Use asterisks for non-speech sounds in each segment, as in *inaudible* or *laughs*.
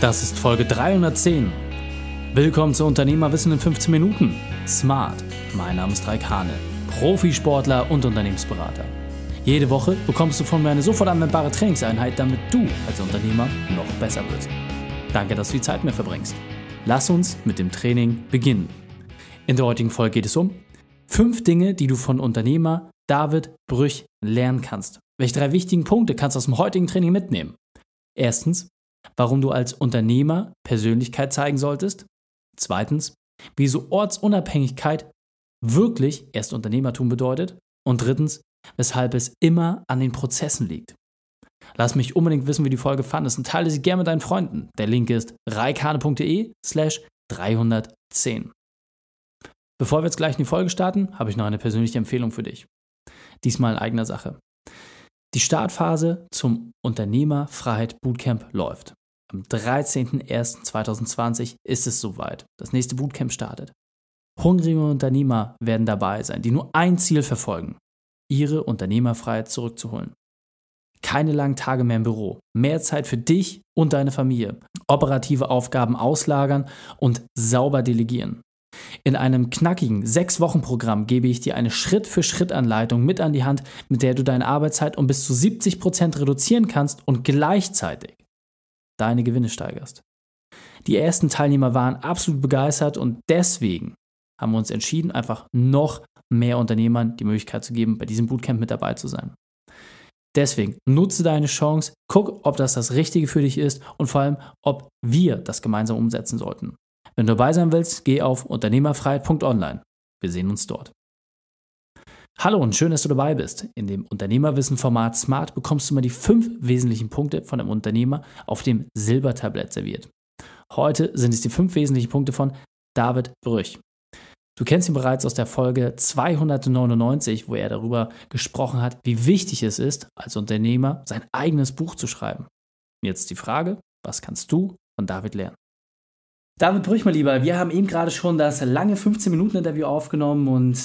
Das ist Folge 310. Willkommen zu Unternehmerwissen in 15 Minuten. Smart. Mein Name ist Raik Hane, Profisportler und Unternehmensberater. Jede Woche bekommst du von mir eine sofort anwendbare Trainingseinheit, damit du als Unternehmer noch besser wirst. Danke, dass du die Zeit mir verbringst. Lass uns mit dem Training beginnen. In der heutigen Folge geht es um fünf Dinge, die du von Unternehmer David Brüch lernen kannst. Welche drei wichtigen Punkte kannst du aus dem heutigen Training mitnehmen? Erstens, warum du als Unternehmer Persönlichkeit zeigen solltest. Zweitens, wieso Ortsunabhängigkeit wirklich erst Unternehmertum bedeutet. Und drittens, weshalb es immer an den Prozessen liegt. Lass mich unbedingt wissen, wie die Folge fandest und teile sie gerne mit deinen Freunden. Der Link ist reikane.de slash 310. Bevor wir jetzt gleich in die Folge starten, habe ich noch eine persönliche Empfehlung für dich. Diesmal in eigener Sache. Die Startphase zum Unternehmerfreiheit Bootcamp läuft. Am 13.01.2020 ist es soweit. Das nächste Bootcamp startet. Hungrige Unternehmer werden dabei sein, die nur ein Ziel verfolgen, ihre Unternehmerfreiheit zurückzuholen. Keine langen Tage mehr im Büro, mehr Zeit für dich und deine Familie, operative Aufgaben auslagern und sauber delegieren. In einem knackigen sechs Wochen Programm gebe ich dir eine Schritt-für-Schritt-Anleitung mit an die Hand, mit der du deine Arbeitszeit um bis zu 70 Prozent reduzieren kannst und gleichzeitig deine Gewinne steigerst. Die ersten Teilnehmer waren absolut begeistert und deswegen haben wir uns entschieden, einfach noch mehr Unternehmern die Möglichkeit zu geben, bei diesem Bootcamp mit dabei zu sein. Deswegen nutze deine Chance, guck, ob das das Richtige für dich ist und vor allem, ob wir das gemeinsam umsetzen sollten. Wenn du dabei sein willst, geh auf unternehmerfreiheit.online. Wir sehen uns dort. Hallo und schön, dass du dabei bist. In dem Unternehmerwissen-Format Smart bekommst du mal die fünf wesentlichen Punkte von einem Unternehmer auf dem Silbertablett serviert. Heute sind es die fünf wesentlichen Punkte von David Brüch. Du kennst ihn bereits aus der Folge 299, wo er darüber gesprochen hat, wie wichtig es ist, als Unternehmer sein eigenes Buch zu schreiben. Jetzt die Frage, was kannst du von David lernen? David Brüch, mein Lieber, wir haben eben gerade schon das lange 15-Minuten-Interview aufgenommen und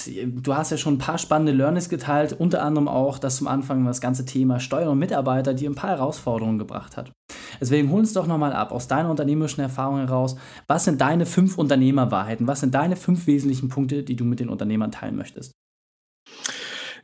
du hast ja schon ein paar spannende Learnings geteilt, unter anderem auch, dass zum Anfang das ganze Thema Steuern und Mitarbeiter dir ein paar Herausforderungen gebracht hat. Deswegen hol uns doch nochmal ab, aus deiner unternehmerischen Erfahrung heraus, was sind deine fünf Unternehmerwahrheiten, was sind deine fünf wesentlichen Punkte, die du mit den Unternehmern teilen möchtest?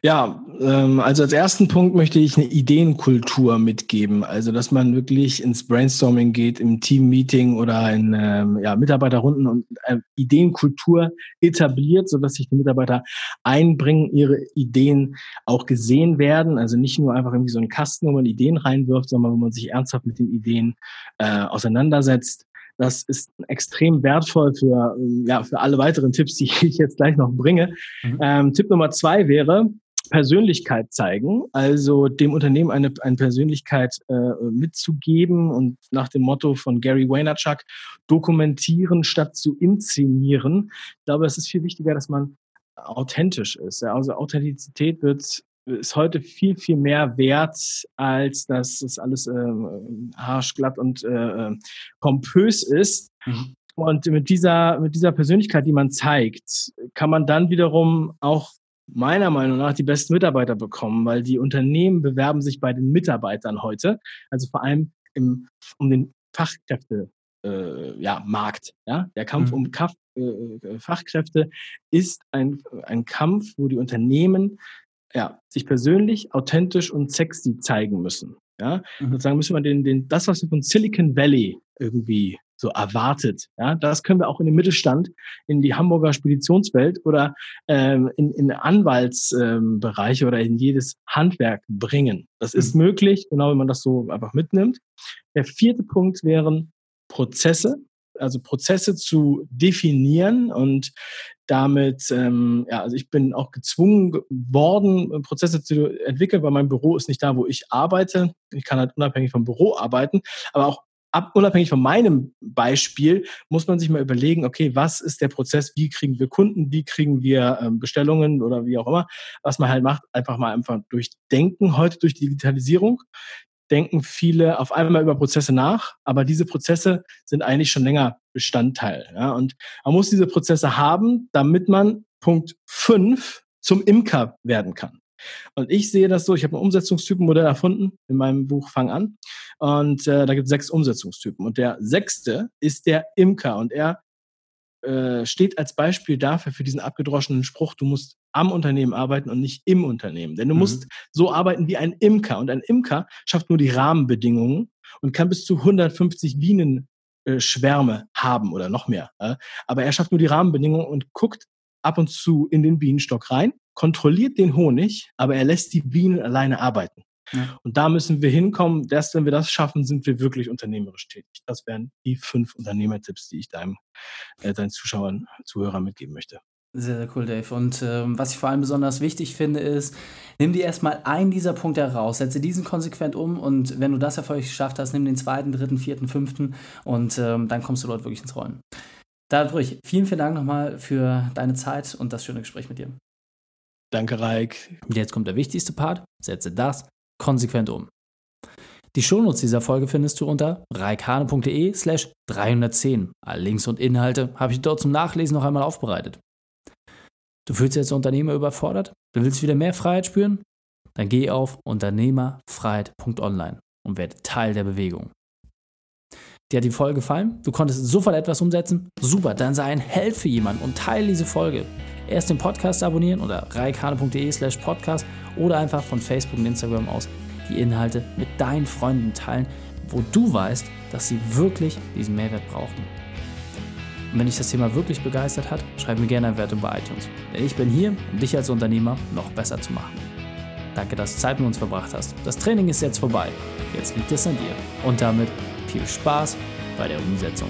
Ja, ähm, also als ersten Punkt möchte ich eine Ideenkultur mitgeben. Also, dass man wirklich ins Brainstorming geht, im Team-Meeting oder in ähm, ja, Mitarbeiterrunden und äh, Ideenkultur etabliert, sodass sich die Mitarbeiter einbringen, ihre Ideen auch gesehen werden. Also nicht nur einfach irgendwie so einen Kasten, wo man Ideen reinwirft, sondern wo man sich ernsthaft mit den Ideen äh, auseinandersetzt. Das ist extrem wertvoll für, ja, für alle weiteren Tipps, die *laughs* ich jetzt gleich noch bringe. Mhm. Ähm, Tipp Nummer zwei wäre, Persönlichkeit zeigen, also dem Unternehmen eine, eine Persönlichkeit äh, mitzugeben und nach dem Motto von Gary Vaynerchuk, dokumentieren statt zu inszenieren. Ich glaube, es ist viel wichtiger, dass man authentisch ist. Ja? Also Authentizität wird ist heute viel, viel mehr wert, als dass es alles äh, haarschglatt und äh, pompös ist. Mhm. Und mit dieser, mit dieser Persönlichkeit, die man zeigt, kann man dann wiederum auch meiner Meinung nach die besten Mitarbeiter bekommen, weil die Unternehmen bewerben sich bei den Mitarbeitern heute, also vor allem im, um den Fachkräfte äh, ja, Markt. Ja? Der Kampf mhm. um Kaff, äh, äh, Fachkräfte ist ein, ein Kampf, wo die Unternehmen ja, sich persönlich, authentisch und sexy zeigen müssen. Ja? Mhm. Sozusagen müssen wir den, den, das, was wir von Silicon Valley irgendwie so erwartet. Ja, das können wir auch in den Mittelstand, in die Hamburger Speditionswelt oder ähm, in, in Anwaltsbereiche ähm, oder in jedes Handwerk bringen. Das ist mhm. möglich, genau wenn man das so einfach mitnimmt. Der vierte Punkt wären Prozesse, also Prozesse zu definieren und damit, ähm, ja, also ich bin auch gezwungen worden, Prozesse zu entwickeln, weil mein Büro ist nicht da, wo ich arbeite. Ich kann halt unabhängig vom Büro arbeiten, aber auch ab, unabhängig von meinem Beispiel, muss man sich mal überlegen, okay, was ist der Prozess, wie kriegen wir Kunden, wie kriegen wir ähm, Bestellungen oder wie auch immer. Was man halt macht, einfach mal einfach durchdenken, heute durch Digitalisierung denken viele auf einmal über Prozesse nach, aber diese Prozesse sind eigentlich schon länger Bestandteil. Ja? Und man muss diese Prozesse haben, damit man Punkt fünf zum Imker werden kann. Und ich sehe das so, ich habe ein Umsetzungstypenmodell erfunden in meinem Buch Fang an. Und äh, da gibt es sechs Umsetzungstypen. Und der sechste ist der Imker. Und er äh, steht als Beispiel dafür, für diesen abgedroschenen Spruch, du musst am Unternehmen arbeiten und nicht im Unternehmen. Denn du mhm. musst so arbeiten wie ein Imker. Und ein Imker schafft nur die Rahmenbedingungen und kann bis zu 150 Bienenschwärme haben oder noch mehr. Aber er schafft nur die Rahmenbedingungen und guckt ab und zu in den Bienenstock rein, kontrolliert den Honig, aber er lässt die Bienen alleine arbeiten. Ja. Und da müssen wir hinkommen. Erst wenn wir das schaffen, sind wir wirklich unternehmerisch tätig. Das wären die fünf Unternehmertipps, die ich deinem, äh, deinen Zuschauern, Zuhörern mitgeben möchte. Sehr, sehr cool, Dave. Und ähm, was ich vor allem besonders wichtig finde, ist, nimm dir erstmal einen dieser Punkte heraus, setze diesen konsequent um und wenn du das erfolgreich geschafft hast, nimm den zweiten, dritten, vierten, fünften und ähm, dann kommst du dort wirklich ins Rollen. Dadurch, vielen, vielen Dank nochmal für deine Zeit und das schöne Gespräch mit dir. Danke. Und jetzt kommt der wichtigste Part. Setze das konsequent um. Die Shownotes dieser Folge findest du unter reikhane.de slash 310. Alle Links und Inhalte habe ich dort zum Nachlesen noch einmal aufbereitet. Du fühlst dich als Unternehmer überfordert? Du willst wieder mehr Freiheit spüren? Dann geh auf unternehmerfreiheit.online und werde Teil der Bewegung. Dir hat die Folge gefallen? Du konntest sofort etwas umsetzen? Super, dann sei ein Held für jemanden und teile diese Folge. Erst den Podcast abonnieren oder reikane.de slash podcast oder einfach von Facebook und Instagram aus die Inhalte mit deinen Freunden teilen, wo du weißt, dass sie wirklich diesen Mehrwert brauchen. Und wenn dich das Thema wirklich begeistert hat, schreib mir gerne eine Wertung bei iTunes. Denn ich bin hier, um dich als Unternehmer noch besser zu machen. Danke, dass du Zeit mit uns verbracht hast. Das Training ist jetzt vorbei. Jetzt liegt es an dir. Und damit viel Spaß bei der Umsetzung.